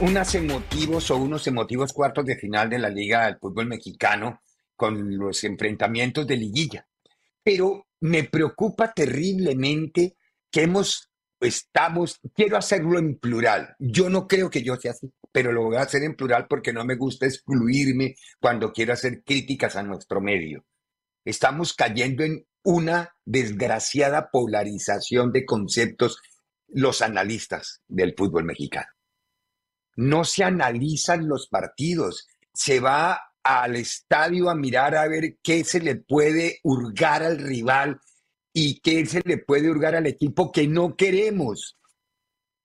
Unos emotivos o unos emotivos cuartos de final de la Liga del Fútbol Mexicano con los enfrentamientos de liguilla. Pero me preocupa terriblemente que hemos, estamos, quiero hacerlo en plural. Yo no creo que yo sea así, pero lo voy a hacer en plural porque no me gusta excluirme cuando quiero hacer críticas a nuestro medio. Estamos cayendo en una desgraciada polarización de conceptos los analistas del fútbol mexicano no se analizan los partidos, se va al estadio a mirar a ver qué se le puede hurgar al rival y qué se le puede hurgar al equipo que no queremos.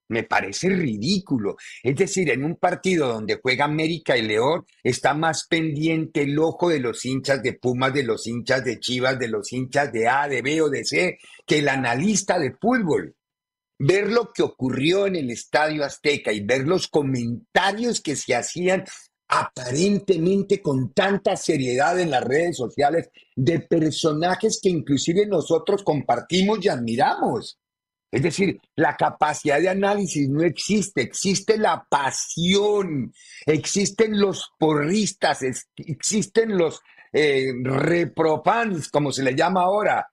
Me parece ridículo. Es decir, en un partido donde juega América y León, está más pendiente el ojo de los hinchas de Pumas, de los hinchas de Chivas, de los hinchas de A, de B o de C, que el analista de fútbol ver lo que ocurrió en el Estadio Azteca y ver los comentarios que se hacían aparentemente con tanta seriedad en las redes sociales de personajes que inclusive nosotros compartimos y admiramos. Es decir, la capacidad de análisis no existe, existe la pasión, existen los porristas, existen los eh, reprofans, como se le llama ahora.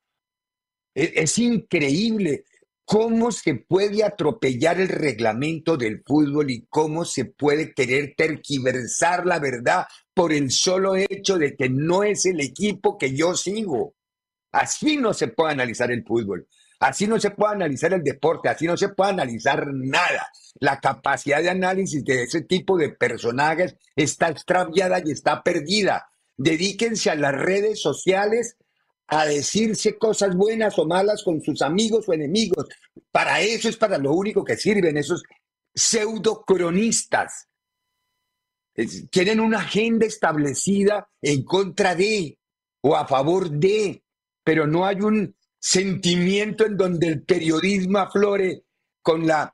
E, es increíble cómo se puede atropellar el reglamento del fútbol y cómo se puede querer terquiversar la verdad por el solo hecho de que no es el equipo que yo sigo. Así no se puede analizar el fútbol, así no se puede analizar el deporte, así no se puede analizar nada. La capacidad de análisis de ese tipo de personajes está extraviada y está perdida. Dedíquense a las redes sociales a decirse cosas buenas o malas con sus amigos o enemigos. Para eso es para lo único que sirven esos pseudocronistas. Tienen una agenda establecida en contra de o a favor de, pero no hay un sentimiento en donde el periodismo aflore con la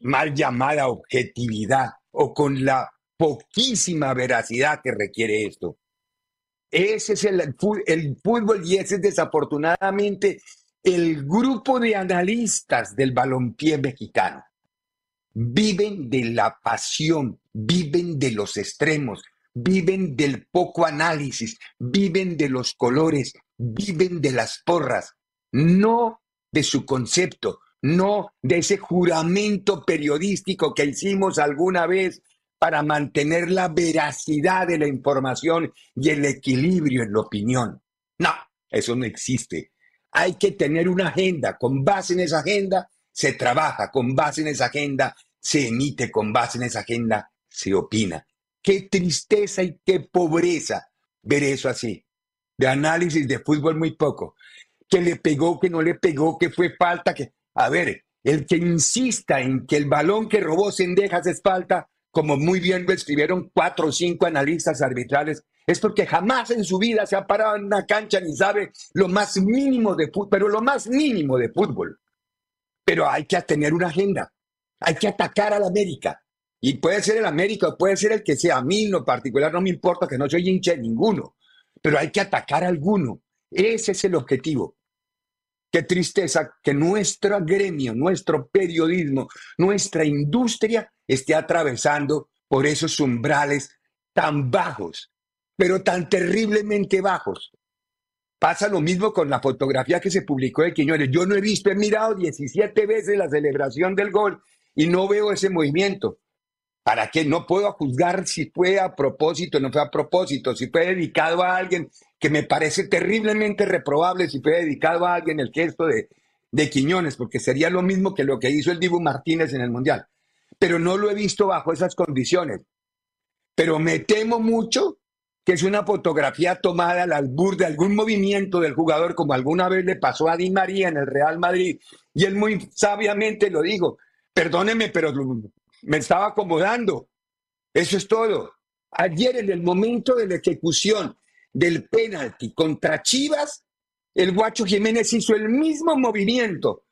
mal llamada objetividad o con la poquísima veracidad que requiere esto. Ese es el, fútbol y ese es desafortunadamente el grupo de analistas del balompié mexicano. Viven de la pasión, viven de los extremos, viven del poco análisis, viven de los colores, viven de las porras, no de su concepto, no de ese juramento periodístico que hicimos alguna vez para mantener la veracidad de la información y el equilibrio en la opinión. No, eso no existe. Hay que tener una agenda. Con base en esa agenda se trabaja, con base en esa agenda se emite, con base en esa agenda se opina. Qué tristeza y qué pobreza ver eso así. De análisis de fútbol muy poco. Que le pegó, que no le pegó, que fue falta, que... A ver, el que insista en que el balón que robó Sendejas es falta, como muy bien lo escribieron cuatro o cinco analistas arbitrales, es porque jamás en su vida se ha parado en una cancha ni sabe lo más mínimo de fútbol, pero lo más mínimo de fútbol. Pero hay que tener una agenda, hay que atacar a la América. Y puede ser el América, puede ser el que sea. A mí en lo particular no me importa que no soy hincha de ninguno, pero hay que atacar a alguno. Ese es el objetivo. Qué tristeza que nuestro gremio, nuestro periodismo, nuestra industria esté atravesando por esos umbrales tan bajos pero tan terriblemente bajos. Pasa lo mismo con la fotografía que se publicó de Quiñones. Yo no he visto, he mirado 17 veces la celebración del gol y no veo ese movimiento. ¿Para qué? No puedo juzgar si fue a propósito no fue a propósito, si fue dedicado a alguien, que me parece terriblemente reprobable si fue dedicado a alguien el gesto de, de Quiñones, porque sería lo mismo que lo que hizo el Dibu Martínez en el Mundial. Pero no lo he visto bajo esas condiciones. Pero me temo mucho que es una fotografía tomada al albur de algún movimiento del jugador, como alguna vez le pasó a Di María en el Real Madrid. Y él muy sabiamente lo dijo, perdóneme, pero me estaba acomodando. Eso es todo. Ayer en el momento de la ejecución del penalti contra Chivas, el Guacho Jiménez hizo el mismo movimiento,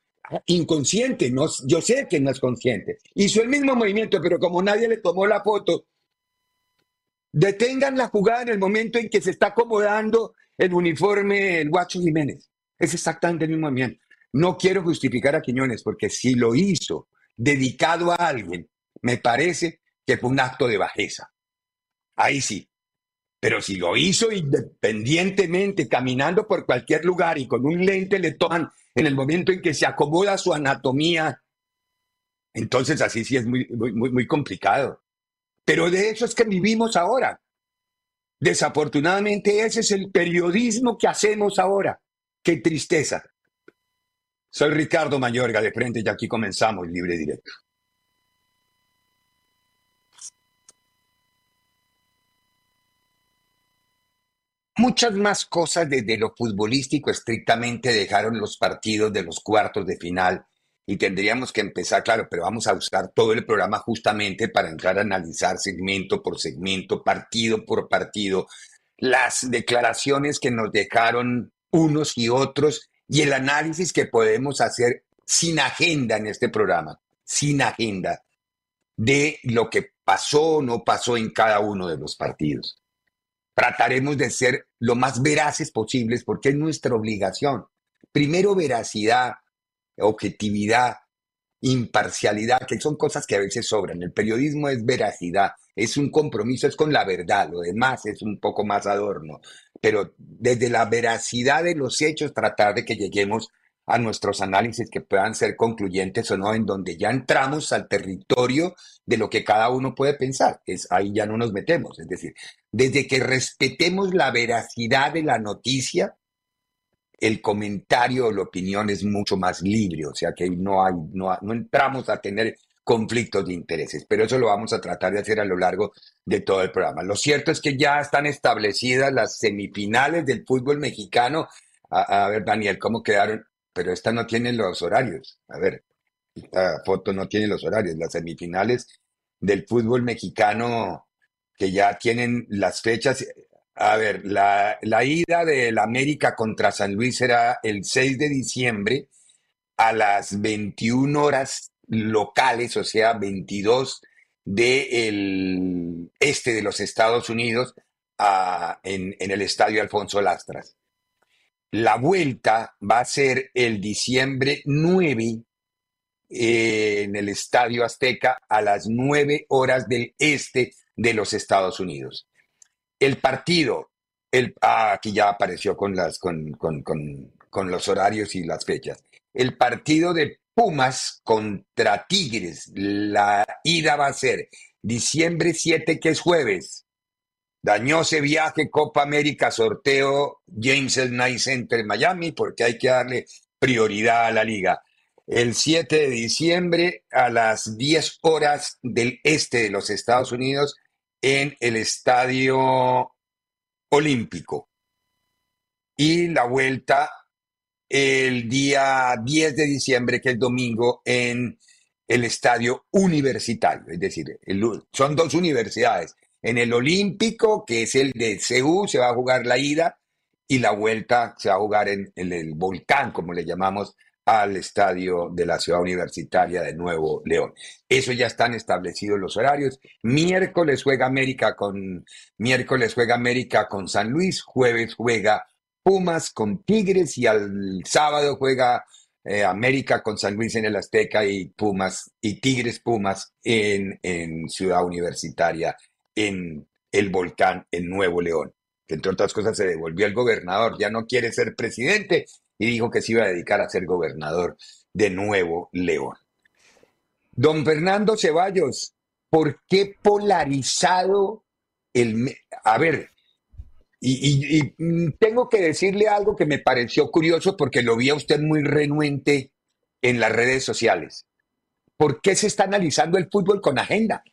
inconsciente, no, yo sé que no es consciente, hizo el mismo movimiento, pero como nadie le tomó la foto, Detengan la jugada en el momento en que se está acomodando el uniforme el Guacho Jiménez. Es exactamente el mismo movimiento. No quiero justificar a Quiñones porque si lo hizo dedicado a alguien, me parece que fue un acto de bajeza. Ahí sí. Pero si lo hizo independientemente, caminando por cualquier lugar y con un lente le toman en el momento en que se acomoda su anatomía, entonces así sí es muy, muy, muy complicado. Pero de eso es que vivimos ahora. Desafortunadamente ese es el periodismo que hacemos ahora. Qué tristeza. Soy Ricardo Mayorga de frente y aquí comenzamos Libre Directo. Muchas más cosas desde lo futbolístico estrictamente dejaron los partidos de los cuartos de final y tendríamos que empezar, claro, pero vamos a usar todo el programa justamente para entrar a analizar segmento por segmento, partido por partido, las declaraciones que nos dejaron unos y otros y el análisis que podemos hacer sin agenda en este programa, sin agenda de lo que pasó o no pasó en cada uno de los partidos. Trataremos de ser lo más veraces posibles porque es nuestra obligación. Primero, veracidad, objetividad, imparcialidad, que son cosas que a veces sobran. El periodismo es veracidad, es un compromiso, es con la verdad, lo demás es un poco más adorno. Pero desde la veracidad de los hechos, tratar de que lleguemos a nuestros análisis que puedan ser concluyentes o no, en donde ya entramos al territorio de lo que cada uno puede pensar. Es, ahí ya no nos metemos. Es decir, desde que respetemos la veracidad de la noticia, el comentario o la opinión es mucho más libre, o sea que no, hay, no, no entramos a tener conflictos de intereses, pero eso lo vamos a tratar de hacer a lo largo de todo el programa. Lo cierto es que ya están establecidas las semifinales del fútbol mexicano. A, ver, Daniel, ¿cómo quedaron? Pero esta no tiene los horarios. A ver, esta foto no tiene los horarios. Las semifinales del fútbol mexicano que ya tienen las fechas, a ver, la, la ida del América contra San Luis será el 6 de diciembre a las 21 horas locales, o sea, 22 del este de los Estados Unidos en, en el Estadio Alfonso Lastras. La vuelta va a ser el diciembre 9 eh, en el Estadio Azteca a las 9 horas del este de los Estados Unidos. El partido, el, ah, aquí ya apareció con, las, con, con, con los horarios y las fechas. El partido de Pumas contra Tigres, la ida va a ser diciembre 7, que es jueves. Dañóse viaje Copa América sorteo James El Night Center Miami porque hay que darle prioridad a la liga. El 7 de diciembre a las 10 horas del este de los Estados Unidos en el Estadio Olímpico. Y la vuelta el día 10 de diciembre, que es domingo, en el Estadio Universitario. Es decir, son dos universidades. En el Olímpico, que es el de CEU, se va a jugar la ida y la vuelta se va a jugar en el Volcán, como le llamamos al estadio de la ciudad universitaria de Nuevo León. Eso ya están establecidos los horarios. Miércoles juega América con miércoles juega América con San Luis, jueves juega Pumas con Tigres y al sábado juega eh, América con San Luis en el Azteca y Pumas y Tigres Pumas en, en Ciudad Universitaria en el Volcán en Nuevo León. que entre otras cosas se devolvió el gobernador, ya no quiere ser presidente y dijo que se iba a dedicar a ser gobernador de Nuevo León. Don Fernando Ceballos, ¿por qué polarizado el... A ver, y, y, mm, tengo que decirle algo que me pareció curioso porque lo vi a usted muy renuente en las redes sociales. ¿Por qué se está analizando el fútbol con agenda?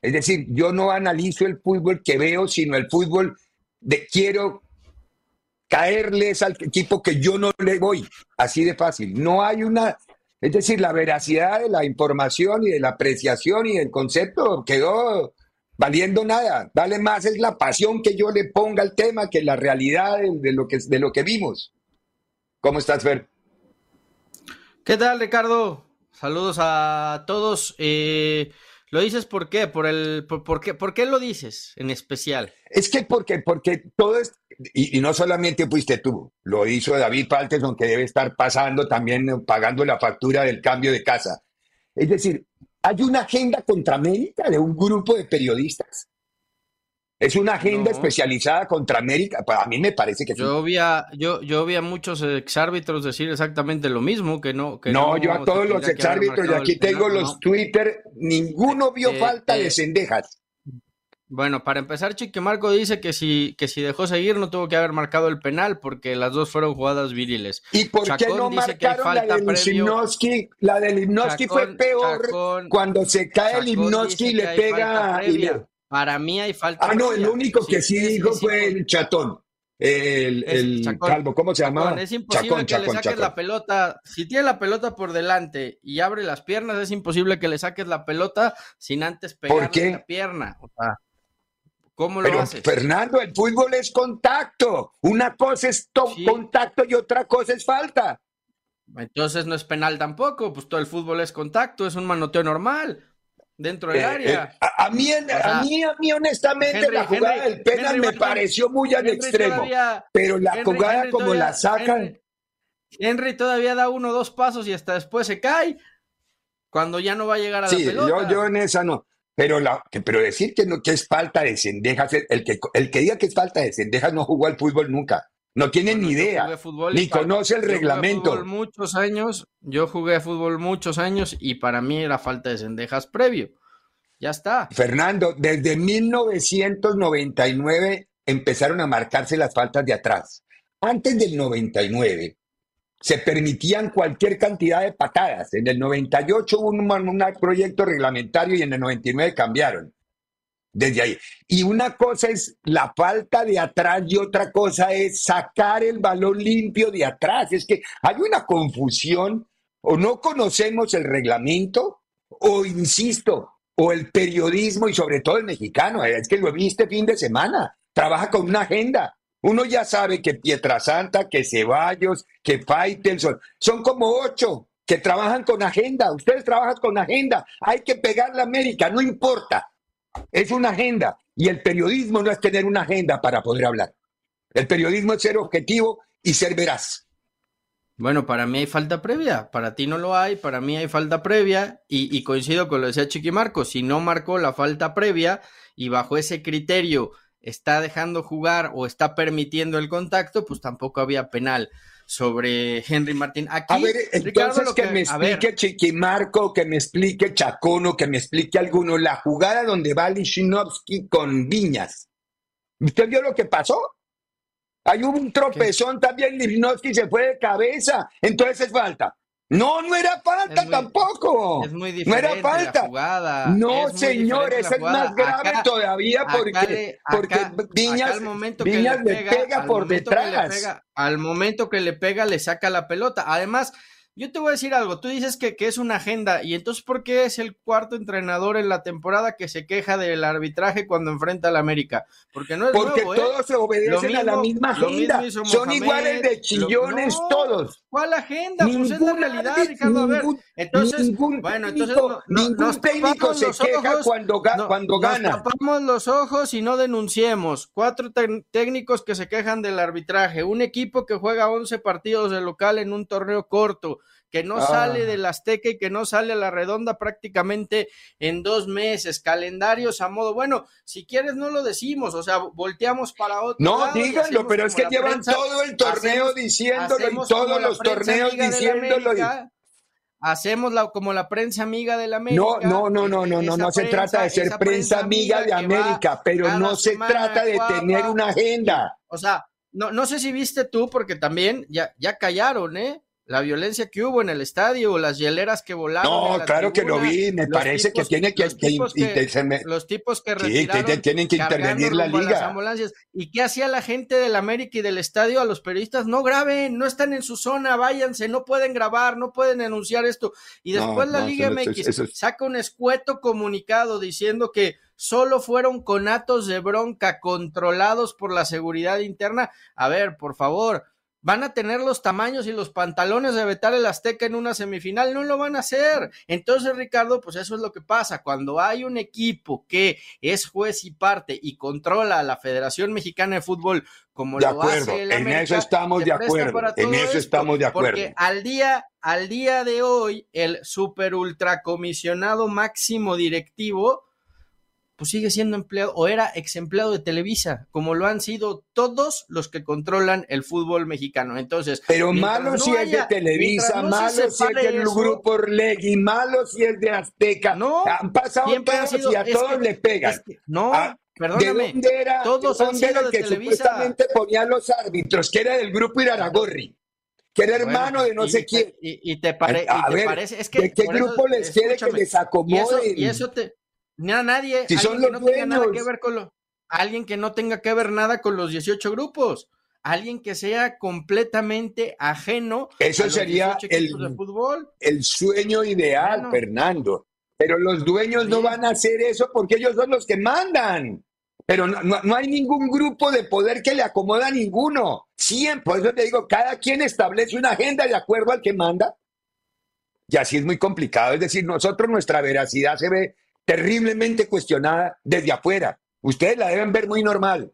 Es decir, yo no analizo el fútbol que veo, sino el fútbol de quiero caerles al equipo que yo no le voy. Así de fácil. No hay una, es decir, la veracidad de la información y de la apreciación y del concepto quedó valiendo nada. Vale más es la pasión que yo le ponga al tema que la realidad de, lo, que, de lo que vimos. ¿Cómo estás, Fer? ¿Qué tal, Ricardo? Saludos a todos. Eh, ¿Lo dices por qué? ¿Por, el, por, qué, ¿Por qué lo dices en especial? Es que porque, porque todo es, y, no solamente fuiste tú, lo hizo David Palteson, que debe estar pasando también, pagando la factura del cambio de casa. Es decir, hay una agenda contra América de un grupo de periodistas. Es una agenda especializada contra América. Para mí me parece que yo sí. yo, yo vi a muchos exárbitros decir exactamente lo mismo, que no. Que no, yo a todos los exárbitros, y aquí tengo los Twitter, ninguno vio eh, falta de cendejas. Bueno, para empezar, Chiquimarco dice que si, que si dejó seguir no tuvo que haber marcado el penal porque las dos fueron jugadas viriles. ¿Y por qué no marcaron la del Limnoski? La del fue peor cuando se cae el Limnoski y le pega. Para mí hay falta. Ah, no, el único que sí, dijo fue el chatón. El, el calvo, ¿cómo se llama? es imposible que le saques la pelota. Si tiene la pelota por delante y abre las piernas, es imposible que le saques la pelota sin antes pegarle la pierna. O sea, ¿Cómo lo Pero, Fernando, el fútbol es contacto. Una cosa es contacto y otra cosa es falta. Entonces no es penal tampoco, pues todo el fútbol es contacto, es un manoteo normal dentro del eh, área. Eh, a, mí, a, mí, a mí, honestamente, la jugada del penal me pareció muy al extremo. pero la jugada como la sacan. Henry, todavía da uno o dos pasos y hasta después se cae. Cuando ya no va a llegar a la pelota. Yo, yo en esa no. Pero, la, pero decir que, no, que es falta de cendejas, el que, el que diga que es falta de cendejas no jugó al fútbol nunca. No tiene ni idea, ni conoce el reglamento. Jugué muchos años, yo jugué fútbol muchos años y para mí era falta de cendejas previo. Ya está. Fernando, desde 1999 empezaron a marcarse las faltas de atrás. Antes del 99, se permitían cualquier cantidad de patadas. En el 98 hubo un, proyecto reglamentario y en el 99 cambiaron. Desde ahí. Y una cosa es la falta de atrás y otra cosa es sacar el balón limpio de atrás. Es que hay una confusión o no conocemos el reglamento o, insisto, o el periodismo y sobre todo el mexicano. Es que lo viste fin de semana. Trabaja con una agenda. Uno ya sabe que Pietrasanta, que Ceballos, que Faitelson, son como ocho que trabajan con agenda. Ustedes trabajan con agenda. Hay que pegar la América, no importa. Es una agenda. Y el periodismo no es tener una agenda para poder hablar. El periodismo es ser objetivo y ser veraz. Bueno, para mí hay falta previa, para ti no lo hay, para mí hay falta previa y, coincido con lo que decía Chiqui Marco, si no marcó la falta previa y bajo ese criterio está dejando jugar o está permitiendo el contacto, pues tampoco había penal sobre Henry Martín. Aquí, a ver, entonces que, me explique Chiquimarco, que me explique Chacono, que me explique alguno, la jugada donde va Lichinowski con Viñas. ¿Usted vio lo que pasó? Hay un tropezón también, Lichinowski se fue de cabeza, entonces es falta. No, no era falta tampoco. Es muy. No era falta. No, señores, es más grave todavía porque, porque Viñas, le pega, por detrás. al momento que le pega, le saca la pelota. Además, yo te voy a decir algo, tú dices que, que, es una agenda y entonces ¿por qué es el cuarto entrenador en la temporada que se queja del arbitraje cuando enfrenta al América? Porque no es Porque nuevo, ¿eh? todos se obedecen a la misma agenda. Son iguales de chillones todos. ¿Cuál agenda? pues es la realidad, Ricardo. A ver, entonces, ningún bueno, entonces ningún técnico se queja cuando, cuando gana. Nos tapamos los ojos y no denunciemos. Cuatro técnicos que se quejan del arbitraje. Un equipo que juega 11 partidos de local en un torneo corto que no sale del Azteca y que no sale a la redonda prácticamente en dos meses, calendarios a modo, bueno, si quieres no lo decimos, o sea, volteamos para otro. No, díganlo, pero es que llevan todo el torneo diciéndolo y todos los torneos diciéndolo. Hacemos la, como la prensa amiga de la América. No, no, no, no, no, no, no se trata de ser prensa amiga de América, pero no se trata de tener una agenda. O sea, no, no sé si viste tú, porque también ya, ya callaron, ¿eh? La violencia que hubo en el estadio, las hieleras que volaron. No, claro que lo vi, me parece que tiene que, los tipos que, los tipos que retiraron, tienen que intervenir la liga. ambulancias. ¿Y qué hacía la gente del América y del estadio a los periodistas? No graben, no están en su zona, váyanse, no pueden grabar, no pueden denunciar esto. Y después la Liga MX saca un escueto comunicado diciendo que solo fueron conatos de bronca controlados por la seguridad interna. A ver, por favor, van a tener los tamaños y los pantalones de vetar el Azteca en una semifinal, no lo van a hacer. Entonces, Ricardo, pues eso es lo que pasa. Cuando hay un equipo que es juez y parte y controla a la Federación Mexicana de Fútbol como lo hace el América, en eso estamos de acuerdo. En eso estamos de acuerdo. Porque al día, al día de hoy, el super ultracomisionado máximo directivo pues sigue siendo empleado o era ex empleado de Televisa, como lo han sido todos los que controlan el fútbol mexicano. Entonces, pero malo si es de Televisa, malo si es del grupo Orlegui, malo si es de Azteca. No, han pasado todos y a todos le pegan. no, ah, perdóname. todos han sido de que supuestamente ponían los árbitros, que era del grupo Iraragorri que era hermano de no sé quién. Y, te, parece, es que. qué grupo les quiere que les acomoden? y eso te, a nadie. Si son los que no tenga nada que ver con lo, alguien que no tenga que ver nada con los 18 grupos. Alguien que sea completamente ajeno. Eso sería el, fútbol. el sueño ideal, Fernando. Pero los dueños no van a hacer eso porque ellos son los que mandan. Pero no, no, hay ningún grupo de poder que le acomoda a ninguno. Siempre, por eso te digo, cada quien establece una agenda de acuerdo al que manda. Y así es muy complicado. Es decir, nosotros nuestra veracidad se ve terriblemente cuestionada desde afuera. Ustedes la deben ver muy normal,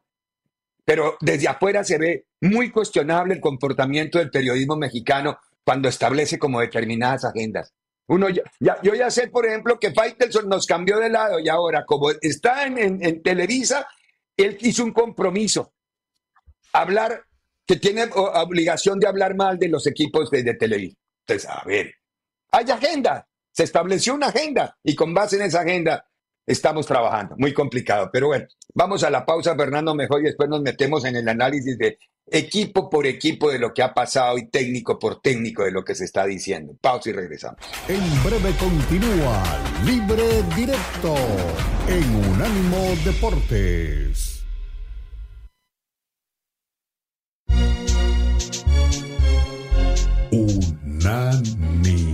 pero desde afuera se ve muy cuestionable el comportamiento del periodismo mexicano cuando establece como determinadas agendas. Uno ya, yo ya sé, por ejemplo, que Faitelson nos cambió de lado y ahora, como está en, Televisa, él hizo un compromiso. Hablar, que tiene obligación de hablar mal de los equipos de, de Televisa. Entonces, a ver, hay agenda. Se estableció una agenda y con base en esa agenda estamos trabajando. Muy complicado. Pero bueno, vamos a la pausa, Fernando, mejor y después nos metemos en el análisis de equipo por equipo de lo que ha pasado y técnico por técnico de lo que se está diciendo. Pausa y regresamos. En breve continúa Libre Directo en Unánimo Deportes. Unánimo.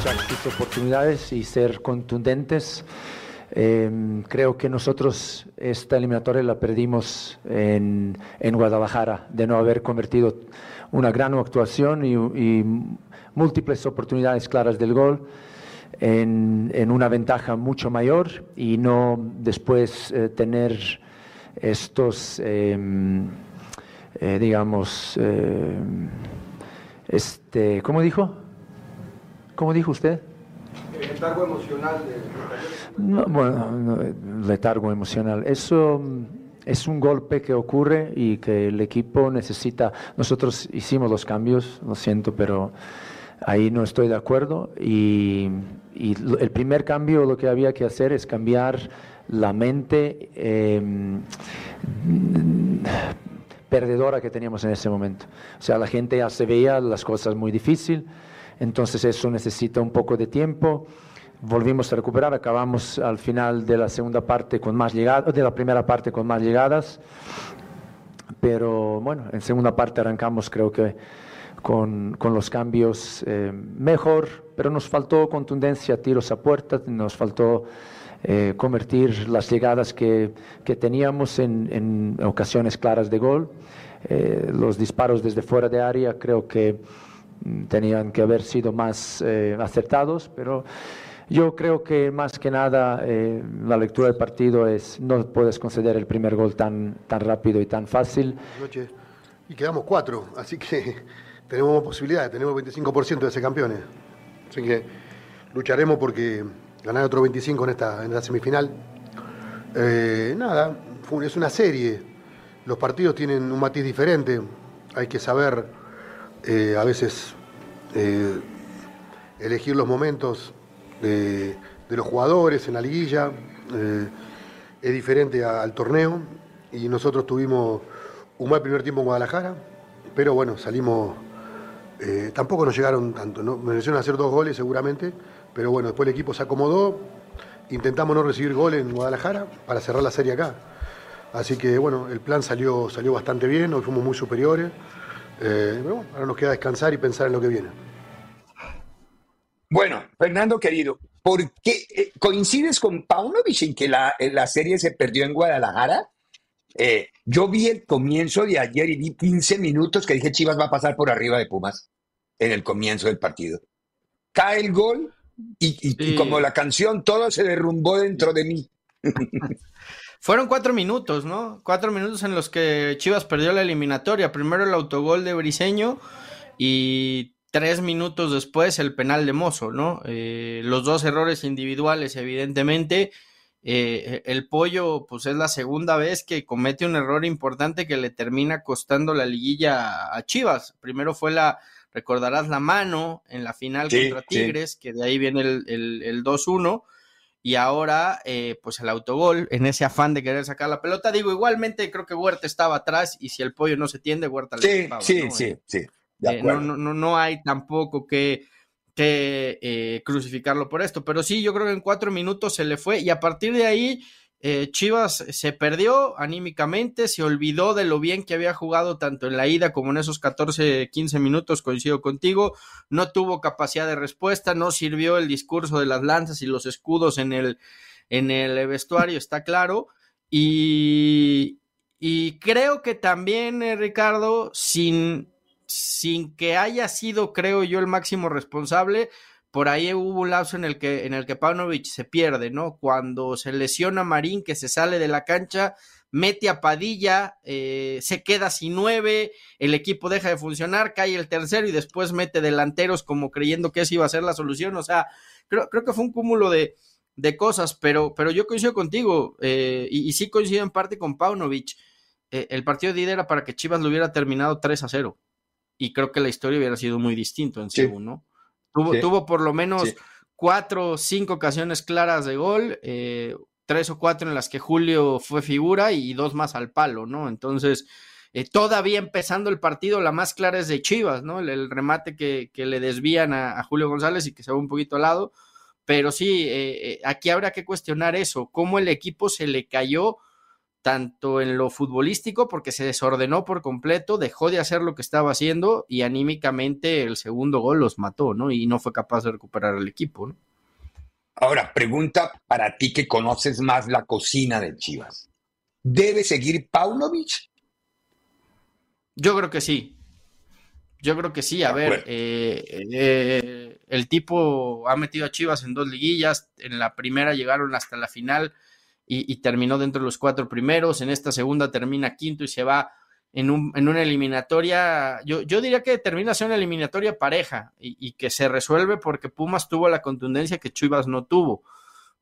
Oportunidades y ser contundentes. Em, creo que nosotros esta eliminatoria la perdimos en, en, Guadalajara, de no haber convertido una gran actuación y, múltiples oportunidades claras del gol en, en, una ventaja mucho mayor y no después eh, tener estos, em, eh, digamos, em, este, ¿cómo dijo? ¿Cómo dijo usted? letargo emocional. De... bueno, letargo emocional. Eso mm, es un golpe que ocurre y que el equipo necesita. Nosotros hicimos los cambios, lo siento, pero ahí no estoy de acuerdo. Y, el primer cambio lo que había que hacer es cambiar la mente em, perdedora que teníamos en ese momento. O sea, la gente ya se veía las cosas muy difícil entonces eso necesita un poco de tiempo. Volvimos a recuperar, acabamos al final de la segunda parte con más llegadas, de la primera parte con más llegadas, pero bueno, en segunda parte arrancamos creo que con, con los cambios eh, mejor, pero nos faltó contundencia, tiros a puerta, nos faltó eh, convertir las llegadas que, que teníamos en, en, ocasiones claras de gol. Eh, los disparos desde fuera de área creo que tenían que haber sido más acertados, pero yo creo que más que nada la lectura del partido es no puedes conceder el primer gol tan, tan rápido y tan fácil. Y quedamos cuatro, así que tenemos posibilidades, tenemos 25% de ser campeones. Así que lucharemos porque ganar otro 25 en esta, en la semifinal. Eh, nada, es una serie. Los partidos tienen un matiz diferente. Hay que saber eh, a veces eh, elegir los momentos de, los jugadores en la liguilla. es diferente al torneo. Y nosotros tuvimos un mal primer tiempo en Guadalajara, pero bueno, salimos eh, tampoco nos llegaron tanto, ¿no? merecieron hacer dos goles seguramente, pero bueno, después el equipo se acomodó, intentamos no recibir goles en Guadalajara para cerrar la serie acá. Así que bueno, el plan salió, salió bastante bien, hoy fuimos muy superiores. Eh, bueno, ahora nos queda descansar y pensar en lo que viene. Bueno, Fernando querido, ¿por qué eh, coincides con Paunovic en que la, la serie se perdió en Guadalajara? Eh, yo vi el comienzo de ayer y vi 15 minutos que dije Chivas va a pasar por arriba de Pumas en el comienzo del partido. Cae el gol y, como la canción todo se derrumbó dentro de mí. Fueron cuatro minutos, ¿no? Cuatro minutos en los que Chivas perdió la eliminatoria. Primero el autogol de Briseño y tres minutos después el penal de Mozo, ¿no? Eh, los dos errores individuales, evidentemente. Eh, el pollo, pues es la segunda vez que comete un error importante que le termina costando la liguilla a Chivas. Primero fue la, recordarás la mano en la final contra Tigres, que de ahí viene el, el, 2-1. Y ahora, eh, pues el autogol, en ese afán de querer sacar la pelota. Digo, igualmente creo que Huerta estaba atrás y si el pollo no se tiende, Huerta le Sí, sí, sí, sí. Eh, no, no, no hay tampoco que que eh, crucificarlo por esto. Pero sí, yo creo que en cuatro minutos se le fue y a partir de ahí eh, Chivas se perdió anímicamente, se olvidó de lo bien que había jugado tanto en la ida como en esos 14, 15 minutos, coincido contigo, no tuvo capacidad de respuesta, no sirvió el discurso de las lanzas y los escudos en el, en el vestuario, está claro. Y, y creo que también, eh, Ricardo, sin sin que haya sido, creo yo, el máximo responsable, por ahí hubo un lapso en el que, en el que Paunovic se pierde, ¿no? Cuando se lesiona a Marín, que se sale de la cancha, mete a Padilla, eh, se queda sin nueve, el equipo deja de funcionar, cae el tercero y después mete delanteros como creyendo que esa iba a ser la solución. O sea, creo, creo que fue un cúmulo de, de cosas, pero, pero yo coincido contigo eh, y, sí coincido en parte con Paunovic. Eh, el partido de ida era para que Chivas lo hubiera terminado 3 a 0 y creo que la historia hubiera sido muy distinto en Cebu, ¿no? Tuvo, tuvo por lo menos cuatro o cinco ocasiones claras de gol, eh, tres o cuatro en las que Julio fue figura y dos más al palo, ¿no? Entonces, eh, todavía empezando el partido, la más clara es de Chivas, ¿no? El, remate que, que, le desvían a, Julio González y que se va un poquito al lado. Pero sí, eh, aquí habrá que cuestionar eso, cómo el equipo se le cayó tanto en lo futbolístico, porque se desordenó por completo, dejó de hacer lo que estaba haciendo y anímicamente el segundo gol los mató, ¿no? Y no fue capaz de recuperar el equipo, ¿no? Ahora, pregunta para ti que conoces más la cocina de Chivas. ¿Debe seguir Paunovic? Yo creo que sí. Yo creo que sí. A ver, eh, eh, el tipo ha metido a Chivas en dos liguillas. En la primera llegaron hasta la final y, terminó dentro de los cuatro primeros. En esta segunda termina quinto y se va en, un, en una eliminatoria. Yo, yo, diría que termina siendo una eliminatoria pareja y, que se resuelve porque Pumas tuvo la contundencia que Chivas no tuvo.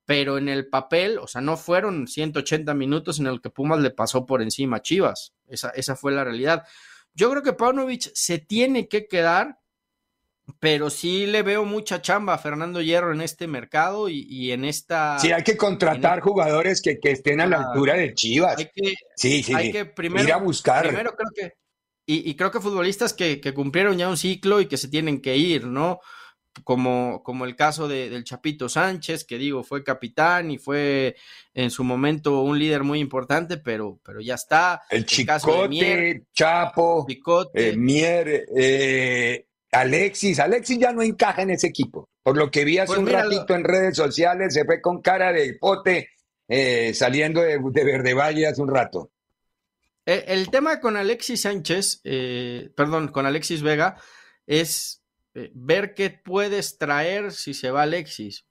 Pero en el papel, o sea, no fueron 180 minutos en el que Pumas le pasó por encima a Chivas. Esa, esa fue la realidad. Yo creo que Paunovic se tiene que quedar pero sí le veo mucha chamba a Fernando Hierro en este mercado y, en esta. Sí, hay que contratar jugadores que, estén a la altura de Chivas. Hay que, sí, sí, hay que primero, ir a buscar. Primero creo que. Y, creo que futbolistas que, cumplieron ya un ciclo y que se tienen que ir, ¿no? como, como el caso de, del Chapito Sánchez, que digo, fue capitán y fue en su momento un líder muy importante, pero, pero ya está. El, Chicote, Chapo, eh, Mier, eh, Alexis. Alexis ya no encaja en ese equipo. Por lo que vi hace pues un ratito en redes sociales, se fue con cara de pote eh, saliendo de, de Verde Valle hace un rato. El, tema con Alexis Sánchez, perdón, con Alexis Vega, es eh, ver qué puedes traer si se va Alexis,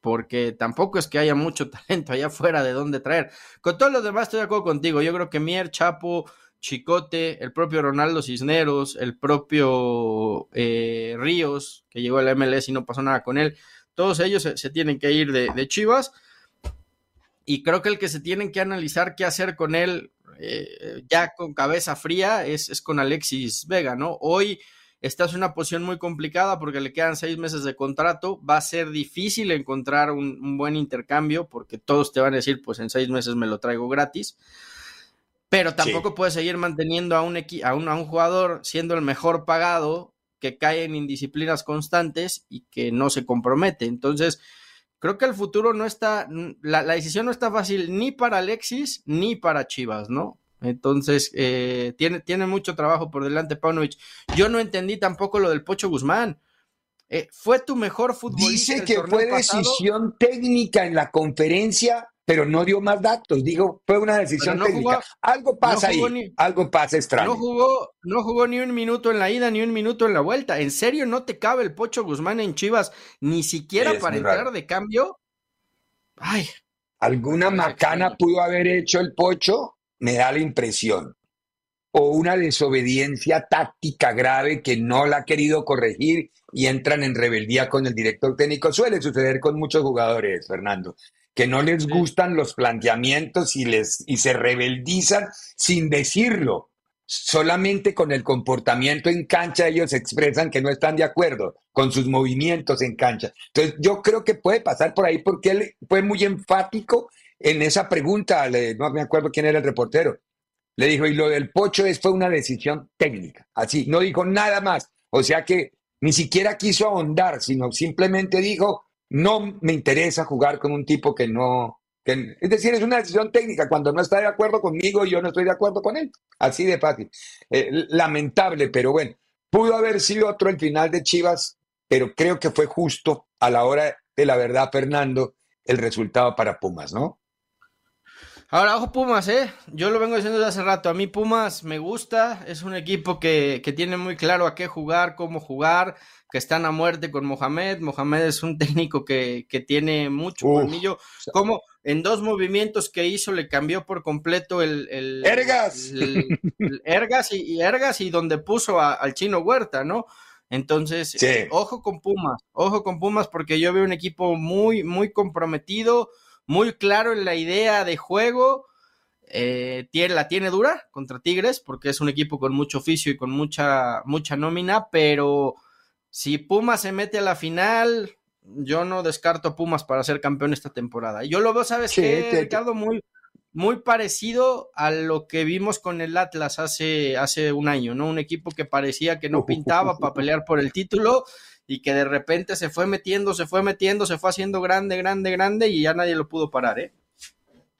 porque tampoco es que haya mucho talento allá afuera de dónde traer. Con todo lo demás estoy de acuerdo contigo. Yo creo que Mier, Chapo, Chicote, el propio Ronaldo Cisneros, el propio eh, Ríos, que llegó al MLS y no pasó nada con él, todos ellos se, tienen que ir de, Chivas. Y creo que el que se tienen que analizar qué hacer con él eh, ya con cabeza fría es, es, con Alexis Vega, ¿no? Hoy Estás en una posición muy complicada porque le quedan seis meses de contrato. Va a ser difícil encontrar un, buen intercambio porque todos te van a decir, pues en seis meses me lo traigo gratis. Pero tampoco puedes seguir manteniendo a un, a, un, a un jugador siendo el mejor pagado que cae en indisciplinas constantes y que no se compromete. Entonces, creo que el futuro no está, la, la, decisión no está fácil ni para Alexis ni para Chivas, ¿no? Entonces, eh, tiene, tiene mucho trabajo por delante Paunovic. Yo no entendí tampoco lo del Pocho Guzmán. Eh, fue tu mejor futbolista. Dice que fue decisión técnica en la conferencia, pero no dio más datos. Digo, fue una decisión técnica. algo pasa ahí, algo pasa extraño. No jugó, no jugó ni un minuto en la ida, ni un minuto en la vuelta. ¿En serio no te cabe el Pocho Guzmán en Chivas, ni siquiera para entrar de cambio? Ay. ¿Alguna macana pudo haber hecho el Pocho? me da la impresión, o una desobediencia táctica grave que no la ha querido corregir y entran en rebeldía con el director técnico. Suele suceder con muchos jugadores, Fernando, que no les gustan los planteamientos y, les, y se rebeldizan sin decirlo. Solamente con el comportamiento en cancha ellos expresan que no están de acuerdo con sus movimientos en cancha. Entonces yo creo que puede pasar por ahí porque él fue muy enfático en esa pregunta, no me acuerdo quién era el reportero, le dijo, y lo del pocho es, fue una decisión técnica, así, no dijo nada más. O sea que ni siquiera quiso ahondar, sino simplemente dijo, no me interesa jugar con un tipo que no... Que, es decir, es una decisión técnica. Cuando no está de acuerdo conmigo, yo no estoy de acuerdo con él. Así de fácil. Eh, lamentable, pero bueno, pudo haber sido otro el final de Chivas, pero creo que fue justo a la hora de la verdad, Fernando, el resultado para Pumas, ¿no? Ahora, ojo Pumas, ¿eh? Yo lo vengo diciendo desde hace rato. A mí Pumas me gusta. Es un equipo que, que tiene muy claro a qué jugar, cómo jugar, que están a muerte con Mohamed. Mohamed es un técnico que, que tiene mucho colmillo. Como en dos movimientos que hizo le cambió por completo el... el Ergas. Ergas y, Ergas y donde puso al chino Huerta, ¿no? Entonces, ojo con Pumas, ojo con Pumas porque yo veo un equipo muy, muy comprometido muy claro en la idea de juego. Eh, tiene, la tiene dura contra Tigres porque es un equipo con mucho oficio y con mucha, mucha nómina, pero si Pumas se mete a la final, yo no descarto a Pumas para ser campeón esta temporada. Yo lo veo, ¿sabes qué, Ricardo? Muy, muy parecido a lo que vimos con el Atlas hace, hace un año, ¿no? Un equipo que parecía que no pintaba para pelear por el título y que de repente se fue metiendo, se fue metiendo, se fue haciendo grande, grande, grande y ya nadie lo pudo parar, ¿eh?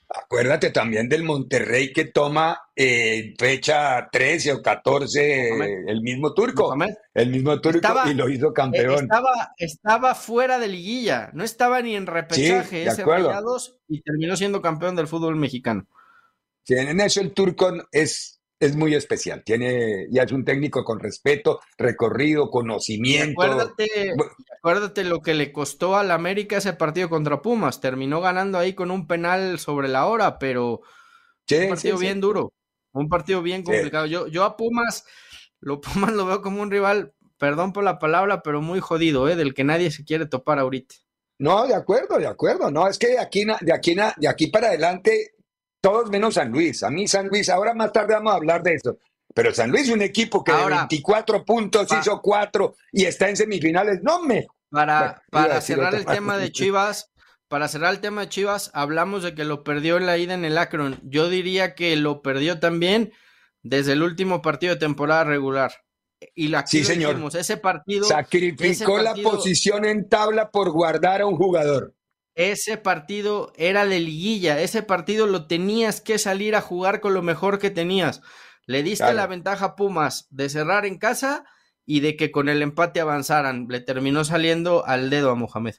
Acuérdate también del Monterrey que toma eh, fecha 13 o 14 el mismo turco. El mismo turco y lo hizo campeón. Estaba, estaba fuera de liguilla, no estaba ni en repechaje ese y terminó siendo campeón del fútbol mexicano. Sí, en eso el turco es es muy especial. Tiene, ya es un técnico con respeto, recorrido, conocimiento. acuérdate, acuérdate lo que le costó al América ese partido contra Pumas. Terminó ganando ahí con un penal sobre la hora, pero un partido bien duro, un partido bien complicado. Yo, yo a Pumas, lo Pumas lo veo como un rival, perdón por la palabra, pero muy jodido, ¿eh? del que nadie se quiere topar ahorita. No, de acuerdo, de acuerdo. No, es que de aquí, de aquí, de aquí para adelante todos menos San Luis. A mí San Luis, ahora más tarde vamos a hablar de eso. Pero San Luis es un equipo que de 24 puntos hizo 4 y está en semifinales. No me. Para, para cerrar el tema de Chivas, para cerrar el tema de Chivas, hablamos de que lo perdió en la ida en el Akron. Yo diría que lo perdió también desde el último partido de temporada regular. y la sí, señor. ese partido. Sacrificó la posición en tabla por guardar a un jugador. Ese partido era de liguilla, ese partido lo tenías que salir a jugar con lo mejor que tenías. Le diste la ventaja a Pumas de cerrar en casa y de que con el empate avanzaran. Le terminó saliendo al dedo a Mohamed.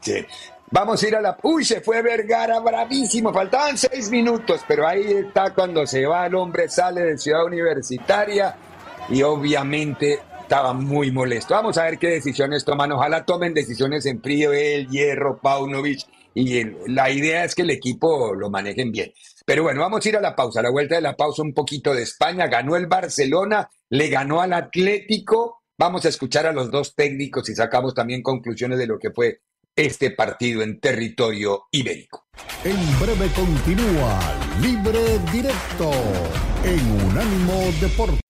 Sí. Vamos a ir a la... Uy, se fue Vergara, bravísimo. Faltaban seis minutos, pero ahí está cuando se va el hombre, sale de Ciudad Universitaria y obviamente estaba muy molesto. Vamos a ver qué decisiones toman. Ojalá tomen decisiones en frío el Hierro, Paunovic. Y la idea es que el equipo lo manejen bien. Pero bueno, vamos a ir a la pausa. A la vuelta de la pausa, un poquito de España. Ganó el Barcelona, le ganó al Atlético. Vamos a escuchar a los dos técnicos y sacamos también conclusiones de lo que fue este partido en territorio ibérico. En breve continúa Libre Directo en Unánimo Deporte.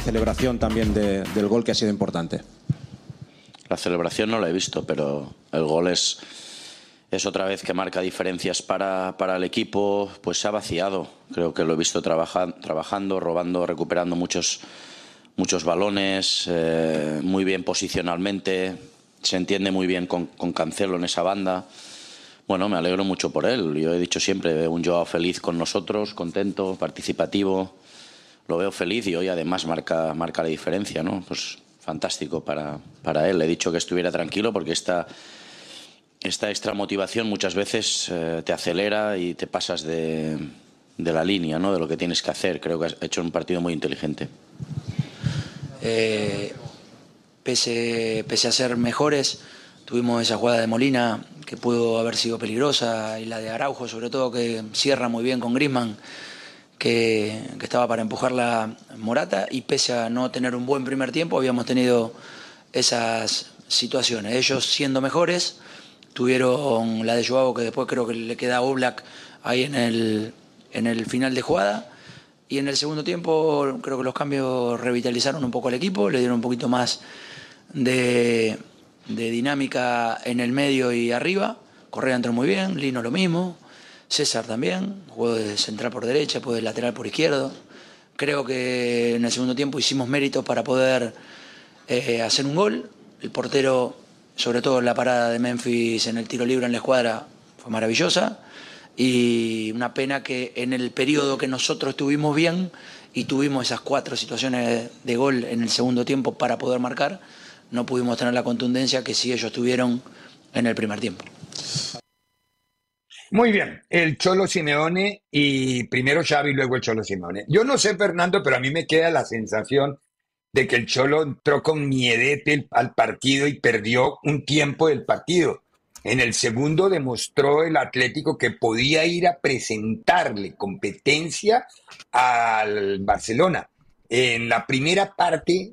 Deportes. celebración también del gol que ha sido importante. La celebración no la he visto, pero el gol es, es otra vez que marca diferencias para, para el equipo, pues se ha vaciado. Creo que lo he visto trabajando, robando, recuperando muchos, muchos balones, eh, muy bien posicionalmente, se entiende muy bien con, con, Cancelo en esa banda. Bueno, me alegro mucho por él. Yo he dicho siempre, un Joao feliz con nosotros, contento, participativo lo veo feliz y hoy además marca, marca la diferencia, ¿no? Pues fantástico para, para él. Le he dicho que estuviera tranquilo porque esta, esta extra motivación muchas veces eh, te acelera y te pasas de, de, la línea, ¿no? De lo que tienes que hacer. Creo que has hecho un partido muy inteligente. Eh, pese, pese a ser mejores, tuvimos esa jugada de Molina que pudo haber sido peligrosa y la de Araujo, sobre todo, que cierra muy bien con Grisman que, estaba para empujar la Morata y pese a no tener un buen primer tiempo habíamos tenido esas situaciones. Ellos siendo mejores tuvieron la de Joao que después creo que le queda Oblak ahí en el, en el final de jugada y en el segundo tiempo creo que los cambios revitalizaron un poco al equipo, le dieron un poquito más de, de dinámica en el medio y arriba. Correa entró muy bien, Lino lo mismo. César también, jugó de central por derecha, puede de lateral por izquierdo. Creo que en el segundo tiempo hicimos méritos para poder eh, hacer un gol. El portero, sobre todo la parada de Memphis en el tiro libre en la escuadra, fue maravillosa. Y una pena que en el periodo que nosotros estuvimos bien y tuvimos esas cuatro situaciones de gol en el segundo tiempo para poder marcar, no pudimos tener la contundencia que sí ellos tuvieron en el primer tiempo. Muy bien, el Cholo Simeone y primero Xavi, luego el Cholo Simeone. Yo no sé, Fernando, pero a mí me queda la sensación de que el Cholo entró con miedete al partido y perdió un tiempo del partido. En el segundo demostró el Atlético que podía ir a presentarle competencia al Barcelona. En la primera parte,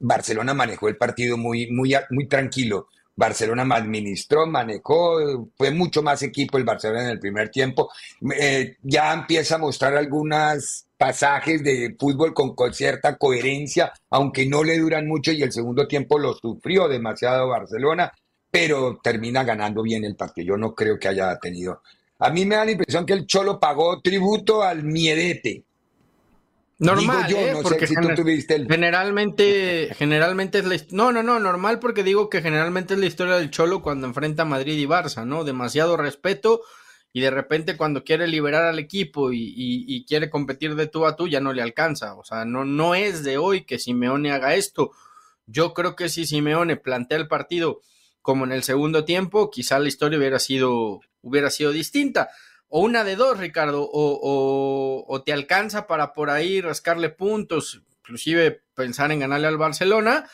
Barcelona manejó el partido muy, muy, muy tranquilo. Barcelona administró, manejó, fue mucho más equipo el Barcelona en el primer tiempo. Eh, ya empieza a mostrar algunos pasajes de fútbol con, cierta coherencia, aunque no le duran mucho y el segundo tiempo lo sufrió demasiado Barcelona, pero termina ganando bien el partido. Yo no creo que haya tenido. A mí me da la impresión que el Cholo pagó tributo al miedete Normal, ¿eh? porque generalmente, generalmente es la no, no, no, normal porque digo que generalmente es la historia del Cholo cuando enfrenta a Madrid y Barça, ¿no? Demasiado respeto y de repente cuando quiere liberar al equipo y, quiere competir de tú a tú ya no le alcanza, o sea, no, no es de hoy que Simeone haga esto. Yo creo que si Simeone plantea el partido como en el segundo tiempo, quizá la historia hubiera sido, hubiera sido distinta o una de dos, Ricardo, o, te alcanza para por ahí rascarle puntos, inclusive pensar en ganarle al Barcelona,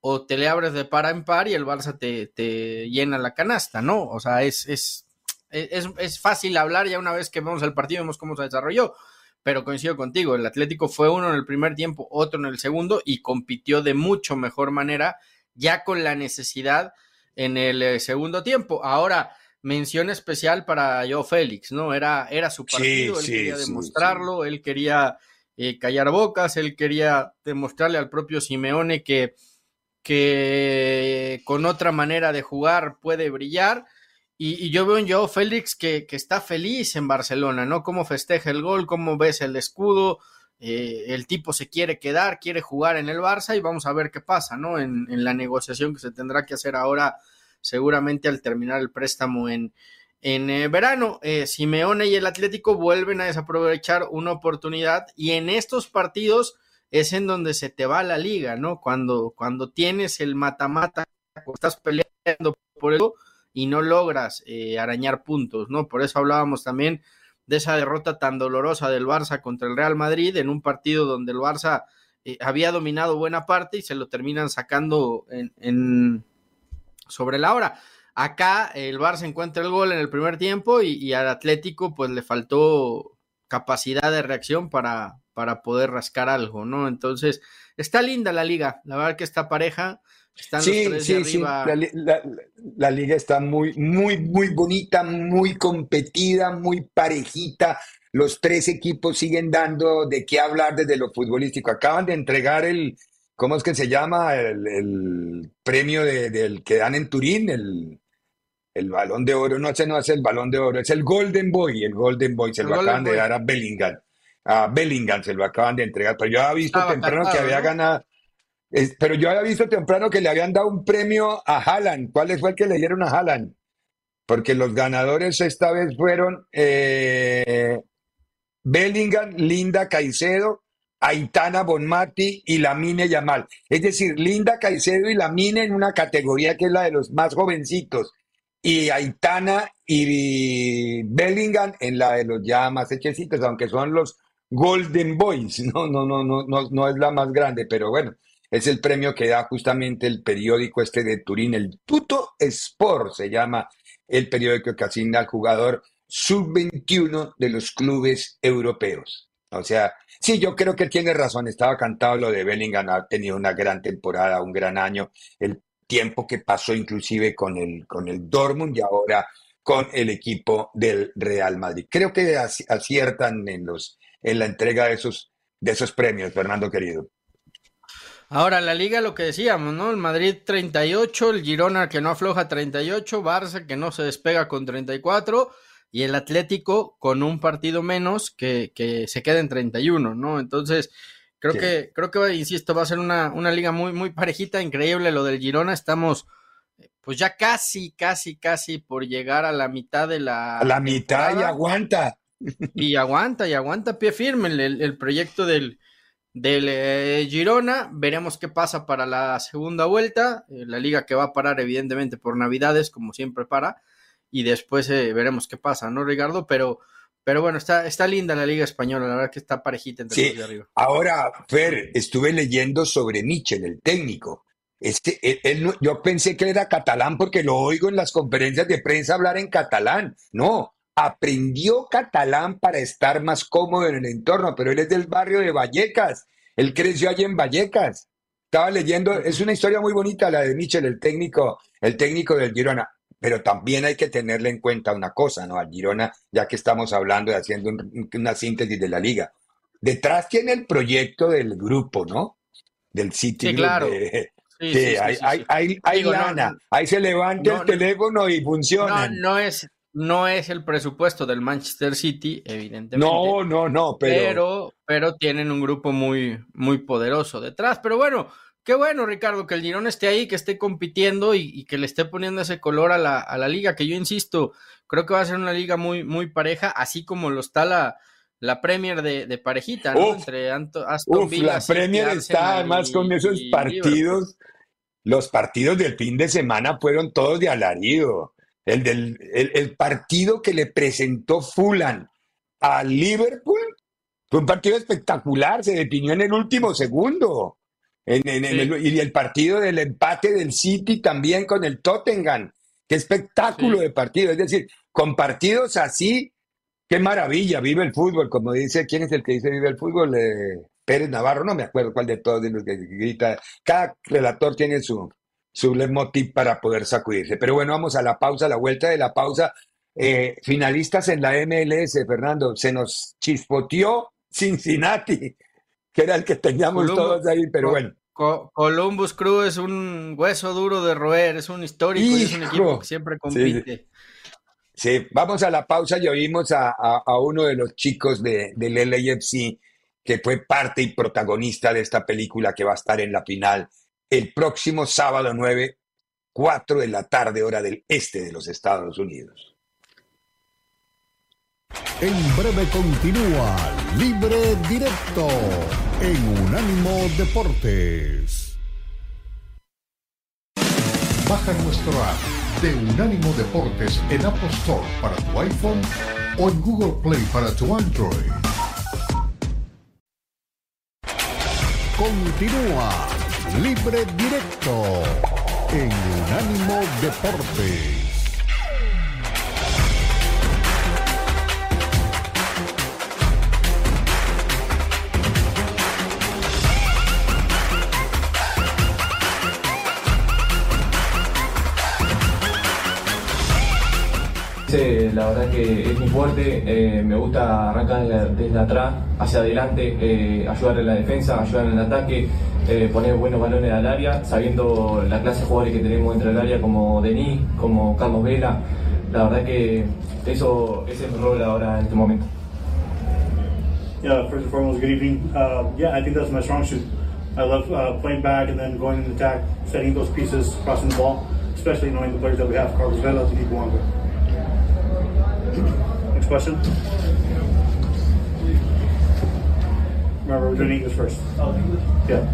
o te le abres de par en par y el Barça te, llena la canasta, ¿no? O sea, es, es, es, fácil hablar ya una vez que vemos el partido, vemos cómo se desarrolló, pero coincido contigo, el Atlético fue uno en el primer tiempo, otro en el segundo y compitió de mucho mejor manera, ya con la necesidad en el eh, segundo tiempo. Ahora, mención especial para Joe Félix, ¿no? Era, era su partido, él quería demostrarlo, él quería eh, callar bocas, él quería demostrarle al propio Simeone que, que con otra manera de jugar puede brillar. Y, yo veo en Joe Félix que, que, está feliz en Barcelona, ¿no? Cómo festeja el gol, cómo ves el escudo, eh, el tipo se quiere quedar, quiere jugar en el Barça y vamos a ver qué pasa, ¿no? En, en la negociación que se tendrá que hacer ahora seguramente al terminar el préstamo en, en eh, verano. Eh, Simeone y el Atlético vuelven a desaprovechar una oportunidad y en estos partidos es en donde se te va la liga, ¿no? Cuando, cuando tienes el mata-mata, estás peleando por eso y no logras eh, arañar puntos, ¿no? Por eso hablábamos también de esa derrota tan dolorosa del Barça contra el Real Madrid en un partido donde el Barça había dominado buena parte y se lo terminan sacando en sobre la hora. Acá el Barça encuentra el gol en el primer tiempo y, al Atlético pues le faltó capacidad de reacción para, para poder rascar algo, ¿no? Entonces, está linda la liga, la verdad que está pareja. Están sí, sí, sí. La, liga está muy, muy, muy bonita, muy competida, muy parejita. Los tres equipos siguen dando de qué hablar desde lo futbolístico. Acaban de entregar el, ¿cómo es que se llama? El, premio del que dan en Turín, el, el balón de oro, no, ese no es el balón de oro, es el Golden Boy, el Golden Boy, se lo acaban de dar a Bellingham, a Bellingham se lo acaban de entregar, pero yo había visto temprano que había ganado, pero yo había visto temprano que le habían dado un premio a Haaland, ¿cuál fue el que le dieron a Haaland? Porque los ganadores esta vez fueron eh, Bellingham, Linda Caicedo Aitana Bonmati y Lamine Yamal. Es decir, Linda Caicedo y Lamine en una categoría que es la de los más jovencitos. Y Aitana y Bellingham en la de los ya más hechecitos, aunque son los Golden Boys. No, no, no, no, no, no es la más grande, pero bueno, es el premio que da justamente el periódico este de Turín, el Tuto Sport se llama el periódico que asigna al jugador sub-21 de los clubes europeos. O sea, Sí, yo creo que tiene razón. Estaba cantado lo de Bellingham, ha tenido una gran temporada, un gran año. El tiempo que pasó inclusive con el, con el Dortmund y ahora con el equipo del Real Madrid. Creo que aciertan en, los, en la entrega de esos, de esos premios, Fernando querido. Ahora, la liga, lo que decíamos, ¿no? El Madrid 38, el Girona que no afloja 38, Barça que no se despega con 34 y el Atlético con un partido menos que, se queda en 31, ¿no? Entonces, creo que, creo que, insisto, va a ser una, una, liga muy, muy parejita, increíble lo del Girona, estamos pues ya casi, casi, casi por llegar a la mitad de la... A la mitad y aguanta. Y aguanta, y aguanta pie firme el, proyecto del, del eh, Girona. Veremos qué pasa para la segunda vuelta. Eh, la liga que va a parar, evidentemente, por Navidades, como siempre para y después eh, veremos qué pasa, ¿no, Ricardo? Pero, pero bueno, está, está linda la Liga Española, la verdad que está parejita entre sí. arriba. Ahora, Fer, estuve leyendo sobre Michel, el técnico. Este, él, yo pensé que él era catalán porque lo oigo en las conferencias de prensa hablar en catalán. No, aprendió catalán para estar más cómodo en el entorno, pero él es del barrio de Vallecas. Él creció allí en Vallecas. Estaba leyendo, es una historia muy bonita la de Michel, el técnico, el técnico del Girona. Pero también hay que tenerle en cuenta una cosa, ¿no? Al Girona, ya que estamos hablando y haciendo una síntesis de la liga. Detrás tiene el proyecto del grupo, ¿no? Del City. Sí, claro. Sí, sí, hay, hay, ahí se levanta el teléfono y funciona. No, no es, no es el presupuesto del Manchester City, evidentemente. No, no, no, pero... pero... pero. tienen un grupo muy, muy poderoso detrás. Pero bueno, Qué bueno, Ricardo, que el Girón esté ahí, que esté compitiendo y, que le esté poniendo ese color a la, a la, liga, que yo insisto, creo que va a ser una liga muy, muy pareja, así como lo está la, la Premier de, parejita, ¿no? Entre Aston uf, La Premier está además con esos partidos. Los partidos del fin de semana fueron todos de alarido. El, del, el, partido que le presentó Fulham a Liverpool fue un partido espectacular, se definió en el último segundo y el partido del empate del City también con el Tottenham. Qué espectáculo de partido. Es decir, con partidos así, Qué maravilla, vive el fútbol, como dice, ¿quién es el que dice vive el fútbol? Eh, Pérez Navarro, no me acuerdo cuál de todos los que grita. Cada relator tiene su, su leitmotiv para poder sacudirse. Pero bueno, vamos a la pausa, a la vuelta de la pausa. Eh, finalistas en la MLS, Fernando, se nos chispoteó Cincinnati, que era el que teníamos todos ahí, pero bueno. Columbus Crew es un hueso duro de roer, es un histórico y es un equipo que siempre compite. Sí, vamos a la pausa y oímos a, uno de los chicos de, del LAFC que fue parte y protagonista de esta película que va a estar en la final el próximo sábado 9, 4 de la tarde, hora del este de los Estados Unidos. En breve continúa Libre Directo en Unánimo Deportes. Baja nuestro app de Unánimo Deportes en Apple Store para tu iPhone o en Google Play para tu Android. Continúa Libre Directo en Unánimo Deportes. La verdad que es muy fuerte, eh, me gusta arrancar desde, atrás hacia adelante, eh, ayudar en la defensa, ayudar en el ataque, eh, poner buenos balones al área, sabiendo la clase de jugadores que tenemos dentro del área como Denis, como Carlos Vela. La verdad que eso ese es mi rol ahora en este momento. Yeah, first and foremost, good evening. Uh, yeah, I think that's my strong suit. I love uh, playing back and then going in attack, setting those pieces, crossing the ball, especially knowing the players that we have, Carlos Vela, Denis Blanco. Next question. Remember, we're doing English first. Oh, English? Yeah.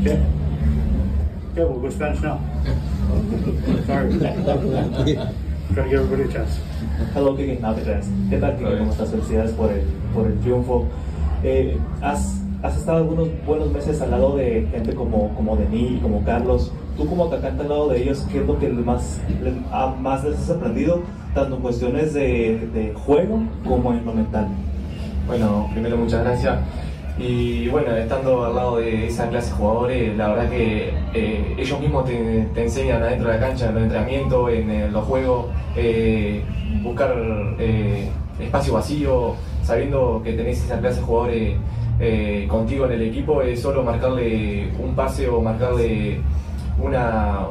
Okay. Okay, we'll go Spanish now. Sorry. Try to give everybody a chance. Hello, Kiki. No te creas. ¿Qué tal, Kiki? ¿Cómo estás? Felicidades por el, por el triunfo. Eh, has, has estado algunos buenos meses al lado de gente como, como Denis y como Carlos. Tú como atacante al lado de ellos, ¿qué es lo que más, más les has aprendido, tanto en cuestiones de, de juego como en lo mental? Bueno, primero muchas gracias. Y bueno, estando al lado de esa clase de jugadores, la verdad que eh, ellos mismos te, te, enseñan adentro de la cancha, en los entrenamientos, en, los juegos, eh, buscar eh, espacio vacío, sabiendo que tenés esa clase de jugadores contigo en el equipo, es solo marcarle un pase o marcarle una,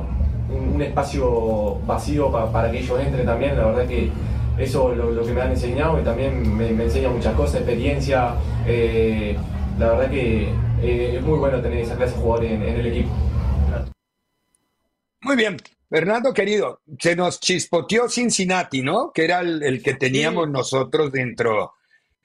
un, espacio vacío para que ellos entren también. La verdad que eso es lo, que me han enseñado y también me, enseña muchas cosas, experiencia. Eh, la verdad que eh, es muy bueno tener esa clase de jugadores en, el equipo. Muy bien. Fernando, querido, se nos chispoteó Cincinnati, ¿no? Que era el, que teníamos nosotros dentro,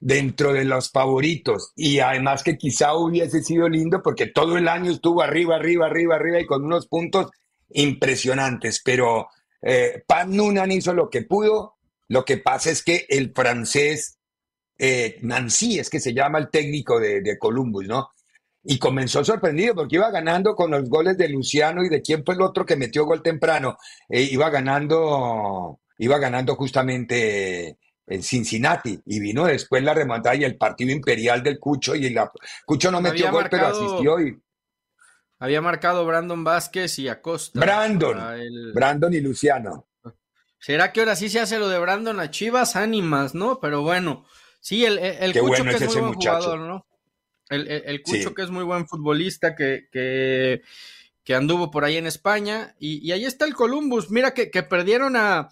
dentro de los favoritos. Y además que quizá hubiese sido lindo porque todo el año estuvo arriba, arriba, arriba, arriba y con unos puntos impresionantes. Pero eh, Pan Nunan hizo lo que pudo. Lo que pasa es que el francés eh, Nancy, es que se llama el técnico de, Columbus, ¿no? Y comenzó sorprendido porque iba ganando con los goles de Luciano y de quién fue el otro que metió gol temprano. Eh, iba ganando, iba ganando justamente en Cincinnati y vino después la remontada y el partido imperial del Cucho y la Cucho no metió gol pero asistió y había marcado Brandon Vázquez y Acosta. Brandon, Brandon y Luciano. ¿Será que ahora sí se hace lo de Brandon a Chivas? Ánimas, ¿no? Pero bueno, sí, el, el, Cucho que es, muy buen jugador, ¿no? El, el, Cucho que es muy buen futbolista, que, que, que, anduvo por ahí en España. Y, y ahí está el Columbus. Mira que, que perdieron a,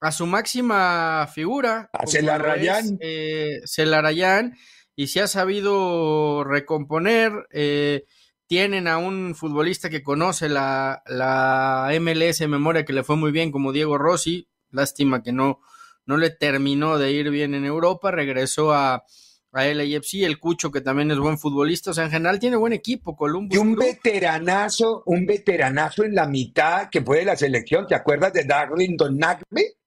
a su máxima figura. A Celarayán. Eh, Celarayán, y se ha sabido recomponer. Eh, tienen a un futbolista que conoce la, la MLS en memoria que le fue muy bien, como Diego Rossi. Lástima que no, no le terminó de ir bien en Europa. Regresó a, a LAFC, el Cucho, que también es buen futbolista. O sea, en general tiene buen equipo, Columbus. Y un veteranazo, un veteranazo en la mitad que fue de la selección. ¿Te acuerdas de Darlington Nagbe?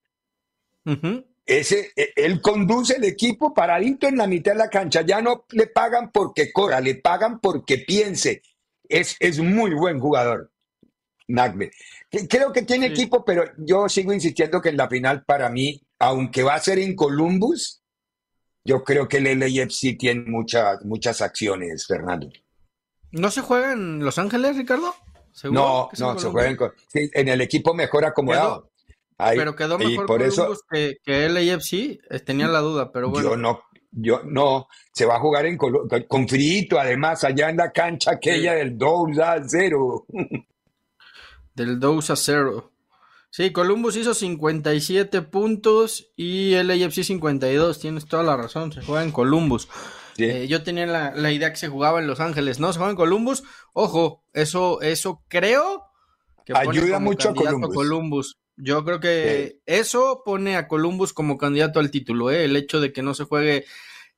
Ese, e, él conduce el equipo paradito en la mitad de la cancha. Ya no le pagan porque corra, le pagan porque piense. Es, es muy buen jugador, Nagbe. Creo que tiene Sí. equipo, pero yo sigo insistiendo que en la final para mí, aunque va a ser en Columbus, yo creo que el LAFC tiene muchas, muchas acciones, Fernando. ¿No se juega en Los Ángeles, Ricardo? ¿Seguro No, no, se juega en, en el equipo mejor acomodado. Pero quedó mejor por eso Columbus que, que LAFC. Eh, Tenía la duda, pero bueno. yo no, yo no, se va a jugar en con, frito, además, allá en la cancha aquella Sí. del 2 a 0. Del 2 a 0. Sí, Columbus hizo 57 puntos y LAFC 52. Tienes toda la razón. Se juega en Columbus. Sí. Eh, yo tenía la, la idea que se jugaba en Los Ángeles. No, se juega en Columbus. Ojo, eso, eso creo que Ayuda mucho a candidato Columbus. Yo creo que eso pone a Columbus como candidato al título, ¿eh? el hecho de que no se juegue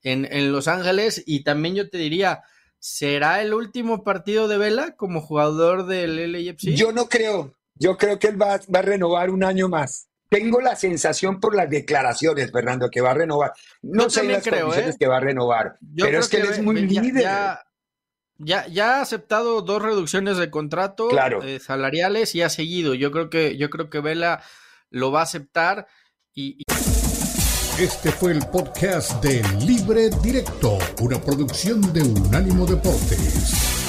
en, en Los Ángeles. Y también yo te diría, ¿será el último partido de Vela como jugador del LAFC? Yo no creo, yo creo que él va, va a renovar un año más. Tengo la sensación por las declaraciones, Fernando, que va a renovar. No Yo sé las creo, condiciones ¿eh? que va a renovar, Yo pero es que él es muy líder. Ya, ya, ya ha aceptado dos reducciones de contrato Claro. eh, salariales y ha seguido. Yo creo que, yo creo que Vela lo va a aceptar y, y- Este fue el podcast de Libre Directo, una producción de Unánimo Deportes.